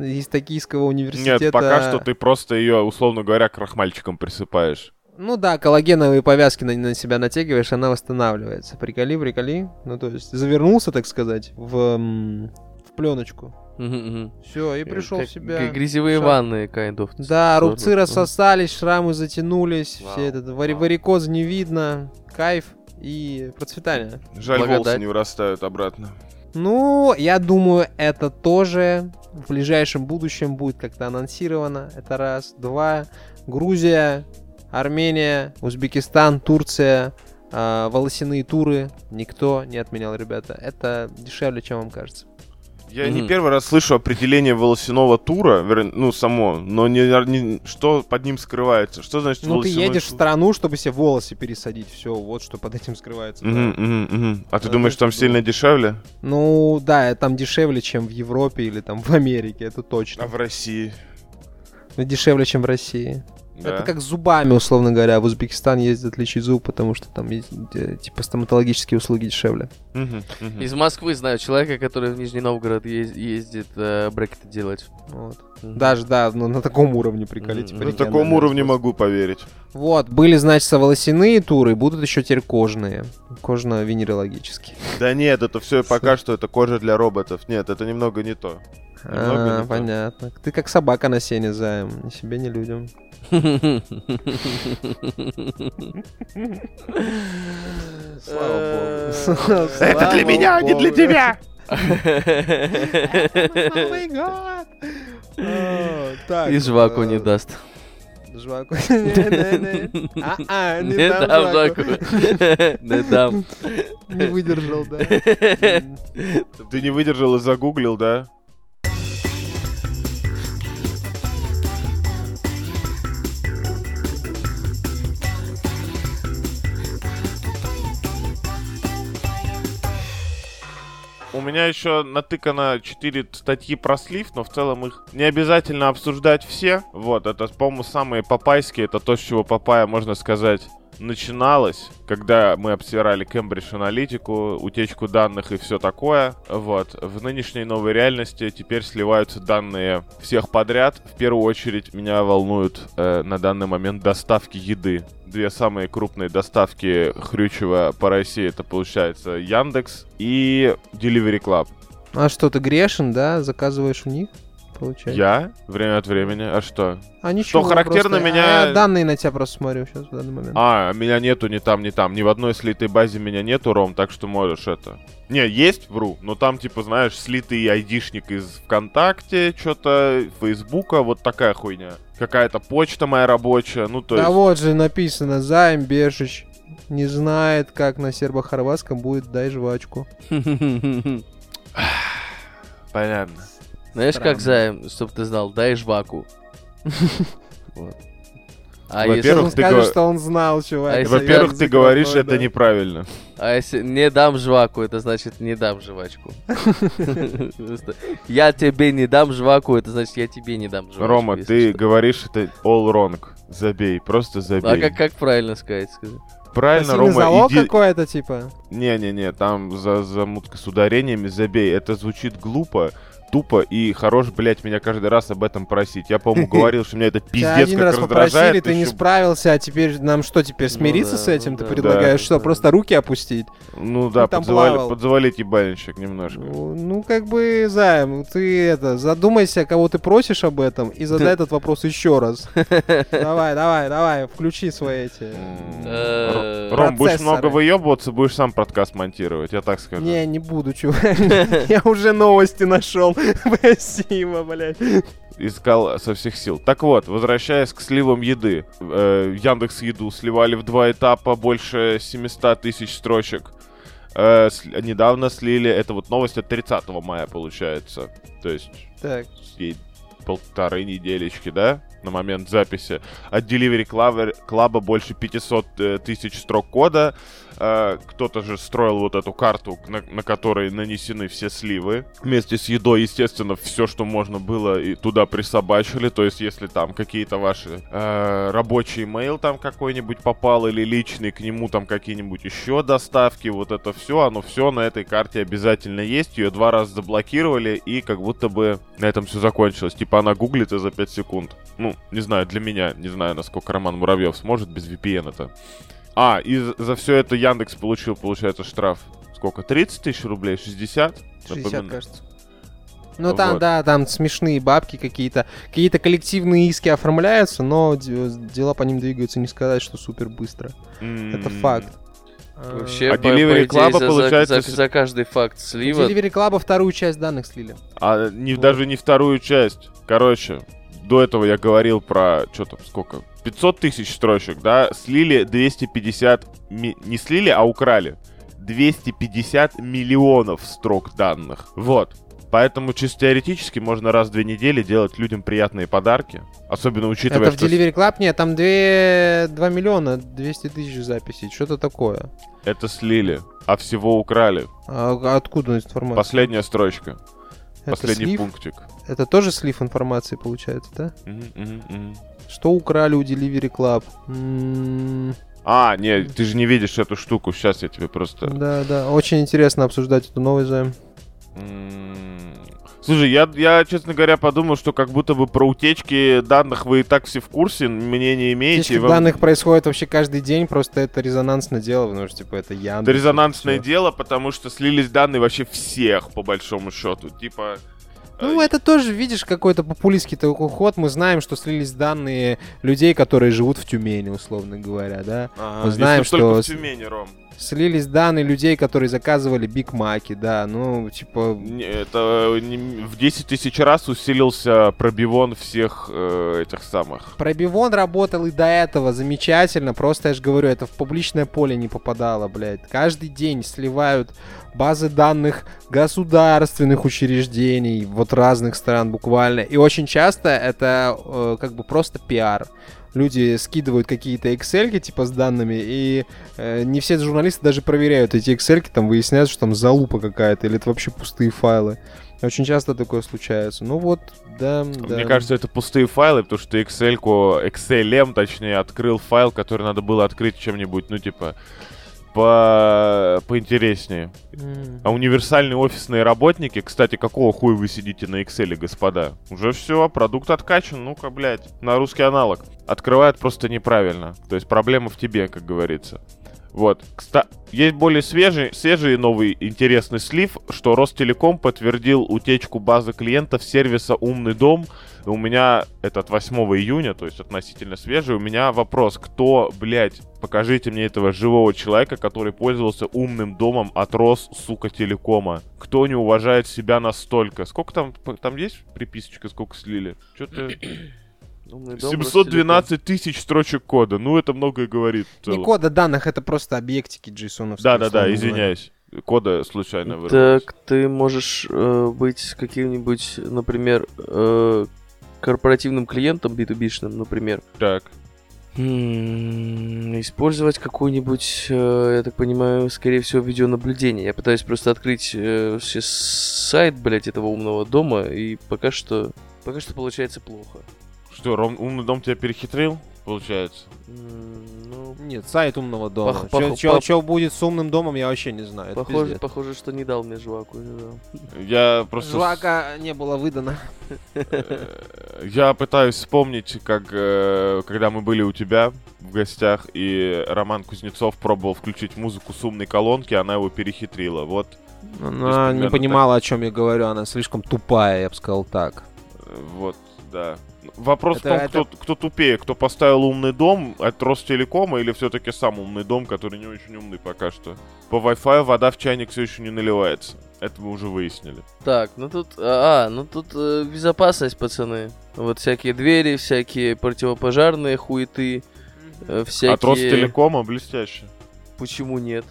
из Токийского университета... Нет, пока что ты просто ее, условно говоря, крахмальчиком присыпаешь. Ну да, коллагеновые повязки на, на себя натягиваешь, она восстанавливается. Приколи, приколи. Ну, то есть завернулся, так сказать, в, в пленочку. Все, и пришел Как в себя. Грязевые ванны, kind of. Да, рубцы рассосались, шрамы затянулись, все этот варикоз не видно, кайф и процветание. Жаль, волосы не вырастают обратно. Ну, я думаю, это тоже в ближайшем будущем будет как-то анонсировано. Это раз. Два. Грузия, Армения, Узбекистан, Турция, а, волосяные туры. Никто не отменял, ребята. Это дешевле, чем вам кажется. Я не Мгм. первый раз слышу определение волосяного тура, вернее, ну, само, но не, не- что под ним скрывается. Что значит Ну, ты едешь в тур? страну, чтобы себе волосы пересадить. Все, вот что под этим скрывается. да. Мгм, мгм, мгм. А ты Да, думаешь, там это сильно дешевле? Ну, да, там дешевле, чем в Европе или там в Америке, это точно. А в России? Ну, дешевле, чем в России. Да? Это как зубами, условно говоря. В Узбекистан ездят лечить зуб, потому что там есть, типа стоматологические услуги дешевле. Из Москвы знаю человека, который в Нижний Новгород ез- ездит э, брекеты делать. Вот. Даже, да, ну, на таком уровне, приколите. Мгм. по На таком уровне могу поверить. Вот, были, значит, волосяные туры, будут еще теперь кожные. Кожно-венерологические. Да нет, это все пока что это кожа для роботов. Нет, это немного не то. Немного не А, то. понятно. Ты как собака на сене, Заем. Ни себе, ни людям. Э, Слава Это для меня, а не для богу. тебя! Новый год! И жваку э, не даст. Жваку. Не-не-не. А-а, не дам жваку. Не дам. Не выдержал, да. Ты не выдержал и загуглил, да? Меня еще натыкано 4 статьи про слив, но в целом их не обязательно обсуждать все. Вот, это, по-моему, самые папайские. Это то, с чего папая, можно сказать, начиналось, когда мы обсирали Cambridge аналитику, утечку данных и все такое. Вот. В нынешней новой реальности теперь сливаются данные всех подряд. В первую очередь меня волнуют э, на данный момент доставки еды. Две самые крупные доставки хрючева по России это получается Яндекс и Delivery Club. А что, ты грешен, да? Заказываешь у них? Получается. Я время от времени. А что? А ничего, характерно, просто- меня- а я данные на тебя просто смотрю сейчас в данный момент. А, меня нету ни там, ни там. Ни в одной слитой базе меня нету, Ром, так что можешь это. Не, есть, вру, но там, типа, знаешь, слитый айдишник из ВКонтакте, что-то, Фейсбука, вот такая хуйня. Какая-то почта моя рабочая, ну, то да есть... вот же написано, Займ Бешич не знает, как на сербо-хорватском будет «дай жвачку». А Сейчас Во-первых, он ты скажет, го- что он знал, чувак. А если Во-первых, ты говоришь, это да. неправильно. А если не дам жваку, это значит не дам жвачку. Я тебе не дам жваку, это значит я тебе не дам жвачку. Рома, если ты говоришь это all wrong. Забей, просто забей. А как, как правильно сказать? Правильно, Рома, залог иди... какой-то, типа. Не-не-не, там за замутка с ударениями забей. Это звучит глупо, тупо и хорош, блядь, меня каждый раз об этом просить. Я, по-моему, говорил, что меня это пиздец один как раз попросили, ты не справился, а теперь нам что, теперь Ну смириться да, с этим? ну ты да. предлагаешь Да, что, да. просто руки опустить? Ну да, подзавали- плавал. подзавалить ебальничек немножко. Ну, ну, как бы, Займ, ты это, задумайся, кого ты просишь об этом, и задай этот вопрос еще раз. Давай, давай, давай, включи свои эти... Э, Ром, будешь много выебываться, будешь сам подкаст монтировать, я так скажу. Не, не буду, чувак. Я уже новости нашел. Спасибо, блядь. Искал со всех сил. Так вот, возвращаясь к сливам еды. Э, Яндекс Еду сливали в два этапа больше 700 тысяч строчек. Э, сли- недавно слили, это вот новость от 30 мая получается. То есть Так, ей полторы неделечки, да, на момент записи. От Delivery Club, Club больше 500 э, тысяч строк кода. Э, кто-то же строил вот эту карту, на, на которой нанесены все сливы. Вместе с едой, естественно, все, что можно было, и туда присобачили. То есть, если там какие-то ваши э, рабочий имейл там какой-нибудь попал или личный, к нему там какие-нибудь еще доставки, вот это все, оно все на этой карте обязательно есть. Ее два раза заблокировали, и как будто бы на этом все закончилось. Типа она гуглится за 5 секунд. Ну, не знаю, для меня, не знаю, насколько Роман Муравьев сможет без VPN-то. А, и за- все это Яндекс получил, получается, штраф. Сколько? 30 тысяч рублей? 60? 60, Напоминаю. кажется. Ну там, Вот. да, там смешные бабки какие-то. Какие-то коллективные иски оформляются, но де- дела по ним двигаются, не сказать, что супер быстро. Это М, факт. Вообще, А по, Delivery по Club, за, получается, за- за каждый факт слива... Delivery Club вторую часть данных слили. А не, Вот. даже не вторую часть. Короче, до этого я говорил про, что там, сколько? 500 тысяч строчек, да? Слили 250... ми- Не слили, а украли. 250 миллионов строк данных. Вот. Поэтому чисто теоретически можно раз в две недели делать людям приятные подарки. Особенно учитывая, Это в что... Delivery Club? Нет, там 2, 2 миллиона 200 тысяч записей. Что-то такое. Это слили, а всего украли. А откуда информация? Последняя строчка, последний слив? пунктик. Это тоже слив информации получается, да? Мгм, мгм. Что украли у Delivery Club? М, А, не, ты же не видишь эту штуку. Сейчас я тебе просто... Да, да. Очень интересно обсуждать эту новость, Займ. Слушай, я, я, честно говоря, подумал, что как будто бы про утечки данных вы и так все в курсе, мнение имеете. Утечки вам- данных происходит вообще каждый день, просто это резонансное дело, потому что, типа, это Яндекс. Это резонансное дело, потому что слились данные вообще всех, по большому счету. Типа... Ну, это тоже, видишь, какой-то популистский такой ход. Мы знаем, что слились данные людей, которые живут в Тюмени, условно говоря, да. ага, мы знаем, что в Тюмени, Ром. Слились данные людей, которые заказывали Биг Маки, да. Ну, типа, Это в 10 тысяч раз усилился пробивон всех э, этих самых. Пробивон работал и до этого замечательно, просто я же говорю, это в публичное поле не попадало, блядь. Каждый день сливают базы данных государственных учреждений, вот разных стран буквально. И очень часто это э, как бы просто пиар. Люди скидывают какие-то excel типа с данными, и э, не все журналисты даже проверяют эти excel там выясняют, что там залупа какая-то, или это вообще пустые файлы. Очень часто такое случается. Ну вот, да, да. Мне кажется, это пустые файлы, потому что Excel, Excel, точнее, открыл файл, который надо было открыть чем-нибудь, ну, типа, по... поинтереснее. А универсальные офисные работники, кстати, какого хуя вы сидите на Excel, господа? Уже все, продукт откачан, ну-ка, блядь, на русский аналог. Открывают просто неправильно. То есть проблема в тебе, как говорится. Вот. Кста- Есть более свежий, свежий и новый интересный слив, что Ростелеком подтвердил утечку базы клиентов сервиса «Умный дом». И У меня, это от 8 июня, то есть относительно свежий, у меня вопрос, кто, блядь, покажите мне этого живого человека, который пользовался умным домом от Рос, сука, телекома. Кто не уважает себя настолько? Сколько там, там есть приписочка, сколько слили? Что-то... Умный дом, 712 тысяч строчек кода. Ну, это многое говорит. Не кода данных, это просто объектики JSON. Да-да-да, извиняюсь. Кода случайно вырвалось. Так, ты можешь э, быть каким-нибудь, например, э, корпоративным клиентом B2B-шным, например, Так. М, Использовать какой-нибудь, э, я так понимаю, скорее всего, видеонаблюдение. Я пытаюсь просто открыть э, сейчас сайт, блядь, этого умного дома, и пока что... Пока что получается плохо. Что, Ром, умный дом тебя перехитрил, получается? Ну, Нет, сайт умного дома. Пох- Что пох- пох- будет с умным домом, я вообще не знаю. Похоже, пиздец. похоже, что не дал мне жваку. не дал. Я просто... Жвака не было выдано. э, Я пытаюсь вспомнить, как э, когда мы были у тебя в гостях, и Роман Кузнецов пробовал включить музыку с умной колонки, она его перехитрила. Вот, Она не понимала, о чем я говорю. Она слишком тупая, я бы сказал так. э, вот, да. Вопрос Это- в том, это- Кто, кто тупее, кто поставил умный дом от Ростелекома или все-таки сам умный дом, который не очень умный пока что. По Wi-Fi вода в чайник все еще не наливается. Это мы уже выяснили. Так, ну тут... А, ну тут э, безопасность, пацаны. Вот всякие двери, всякие противопожарные хуеты, э, всякие... От Ростелекома блестяще. Почему нет?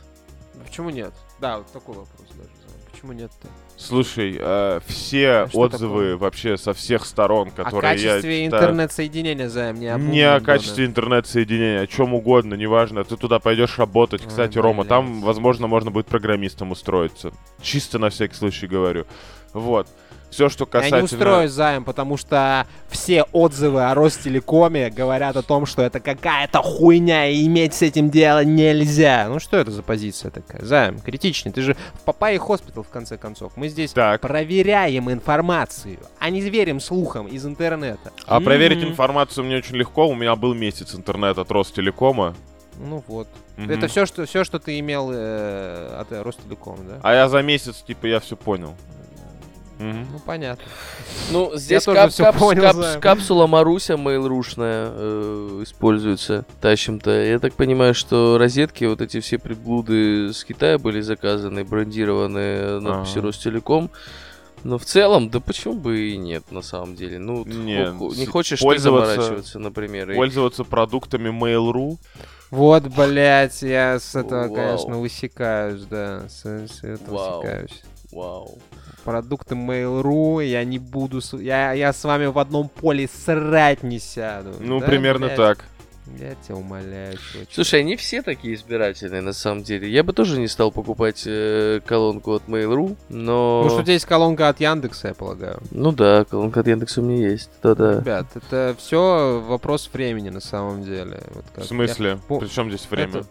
Почему нет? Да, вот такой вопрос даже. Почему нет-то? Слушай, э, все А что отзывы такое? вообще со всех сторон, О которые я качестве читаю, интернет-соединения, Займ, не не о качестве интернет-соединения, о чем угодно, неважно. Ты туда пойдешь работать. Кстати, Рома, там, блядь. возможно, можно будет программистом устроиться. Чисто на всякий случай говорю. Вот. Все, что Я касательно... не устроюсь, Займ, потому что все отзывы о Ростелекоме говорят о том, что это какая-то хуйня, и иметь с этим дело нельзя. Ну что это за позиция такая? Займ, критичный. Ты же в Папайе Хоспитал, в конце концов. Мы здесь Так, проверяем информацию, а не верим слухам из интернета. а проверить Мгм. информацию мне очень легко. У меня был месяц интернета от Ростелекома. Ну вот. Мгм. Это все, что, все, что ты имел э, от Ростелекома, да? А я за месяц, типа, я все понял. Мгм. Ну, понятно. Ну, здесь кап- капс- понял, Займ. капсула Маруся мейлрушная э, используется. Тащим-то. Я так понимаю, что розетки, вот эти все приблуды с Китая были заказаны, брендированы надписью Ага. Ростелеком. Но в целом, да почему бы и нет, на самом деле. Ну, Не, не хочешь ты пользоваться- заморачиваться, например. и- Пользоваться продуктами Mail.ru. Вот, блядь, я с этого, Вау. конечно, высекаюсь, да. С, с этого Вау. высекаюсь. Вау. Продукты Mail.ru, я не буду... с- Я, я с вами в одном поле срать не сяду. Ну, Да, примерно блядь? так. Я тебя умоляю, чувачок. Слушай, они все такие избирательные, на самом деле. Я бы тоже не стал покупать э, колонку от Mail.ru, но... Ну, что у тебя есть колонка от Яндекса, я полагаю. Ну да, колонка от Яндекса у меня есть. Да-да. Ребят, это все вопрос времени на самом деле. Вот как В смысле? по- Причем здесь время? Это-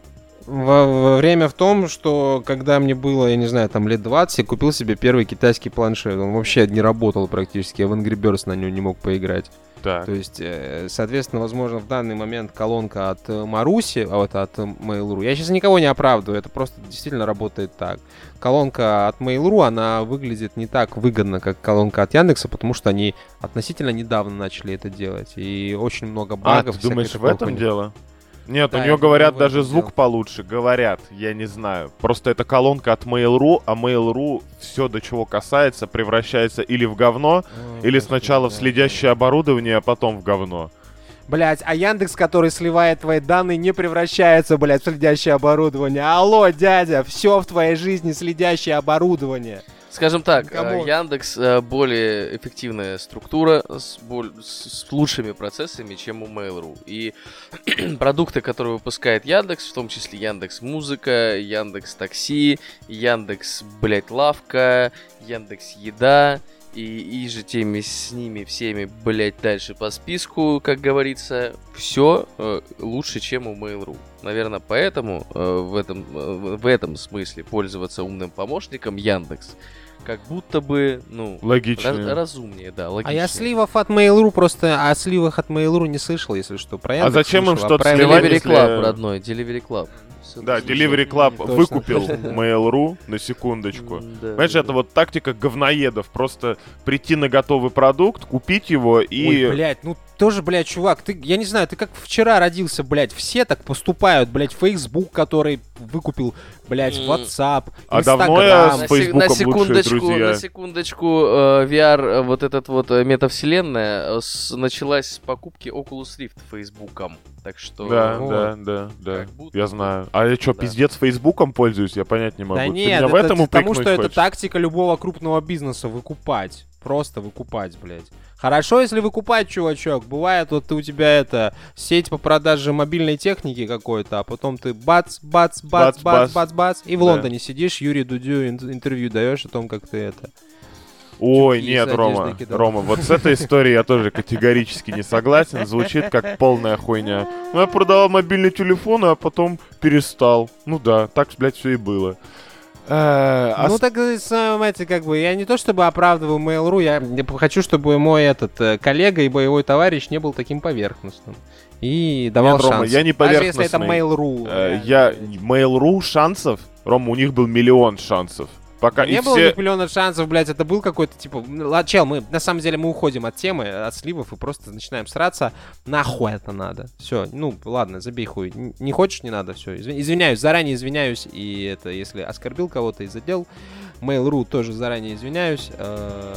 Во- время в том, что когда мне было, я не знаю, там лет 20, я купил себе первый китайский планшет. Он вообще не работал практически, я в Angry Birds на нем не мог поиграть. Так. То есть, э, соответственно, возможно, в данный момент колонка от э, Маруси, а вот от э, Mail.ru. Я сейчас никого не оправдываю, это просто действительно работает так. Колонка от Mail.ru, она выглядит не так выгодно, как колонка от Яндекса, потому что они относительно недавно начали это делать. И очень много А, багов. ты всякой думаешь, в этом дело? Нет, Да, у нее говорят в даже этом звук получше. Говорят, я не знаю. Просто это колонка от Mail.ru, а Mail.ru все, до чего касается, превращается или в говно, Ой, или сначала в да. следящее оборудование, а потом в говно. Блять, а Яндекс, который сливает твои данные, не превращается, блядь, в следящее оборудование. Алло, дядя, все в твоей жизни следящее оборудование. Скажем так, э, Яндекс э, более эффективная структура с, боль- с- с лучшими процессами, чем у Mail.ru. И продукты, которые выпускает Яндекс, в том числе Яндекс Музыка, Яндекс Такси, Яндекс, блять, Лавка, Яндекс Еда и, и же теми с ними всеми, блять, дальше по списку, как говорится, все лучше, чем у Mail.ru. Наверное, поэтому э, в, этом, э, в этом смысле пользоваться умным помощником Яндекс как будто бы, ну, Логично. раз- разумнее, да, А логичнее. я сливов от Mail.ru просто о сливах от Mail.ru не слышал, если что. Про Яндекс зачем им слышал, а что-то про сливать, Delivery если- Club, родной, Delivery Club. Всё Да. Delivery Club Точно, выкупил. Mail.ru на секундочку. Да, Понимаешь, да, это вот тактика говноедов. Просто прийти на готовый продукт, купить его и... Ой, блядь, ну тоже, блядь, чувак, ты, я не знаю, ты как вчера родился, блядь, все так поступают, блядь, Facebook, который выкупил, блядь. WhatsApp, А давно я Instagram. с Фейсбуком на лучшие секундочку, друзья. на секундочку, э, VR, э, вот этот вот э, метавселенная, с- началась с покупки Oculus Rift Фейсбуком. Так что... Да, Вот. да, да, да. Будто Я знаю. А я что, Да. пиздец Фейсбуком пользуюсь? Я понять не могу. Да Ты нет, меня в это этом потому что это хочешь? тактика любого крупного бизнеса выкупать. Просто выкупать, блядь. Хорошо, если выкупать, чувачок. Бывает, вот ты у тебя это сеть по продаже мобильной техники какой-то, а потом ты бац, бац, бац, бац, бац, бац, бац и в Да. Лондоне сидишь, Юрий Дудю ин- интервью даешь о том, как ты это. Ой, нет, Рома, кидал. Рома, вот с этой историей я тоже категорически не согласен. Звучит как полная хуйня. Ну, я продавал мобильный телефон, а потом перестал. Ну да, так, блядь, все и было. А Ну с- так, э, знаете, как бы, я не то чтобы оправдываю Mail.ru, я я хочу, чтобы мой этот э, коллега и боевой товарищ не был таким поверхностным. И давал Нет, Рома, шанс. я не Даже если это поверхностный. Mail.ru. э, я... Mail.ru шансов? Рома, у них был миллион шансов. Пока Не и было у все... них миллиона шансов, блядь, это был какой-то, типа, чел, мы, на самом деле, мы уходим от темы, от сливов и просто начинаем сраться, нахуй это надо. Все, ну, ладно, забей хуй. Не хочешь, не надо, все. Извиняюсь, заранее извиняюсь, и это, если оскорбил кого-то и задел, Mail.ru тоже заранее извиняюсь, э,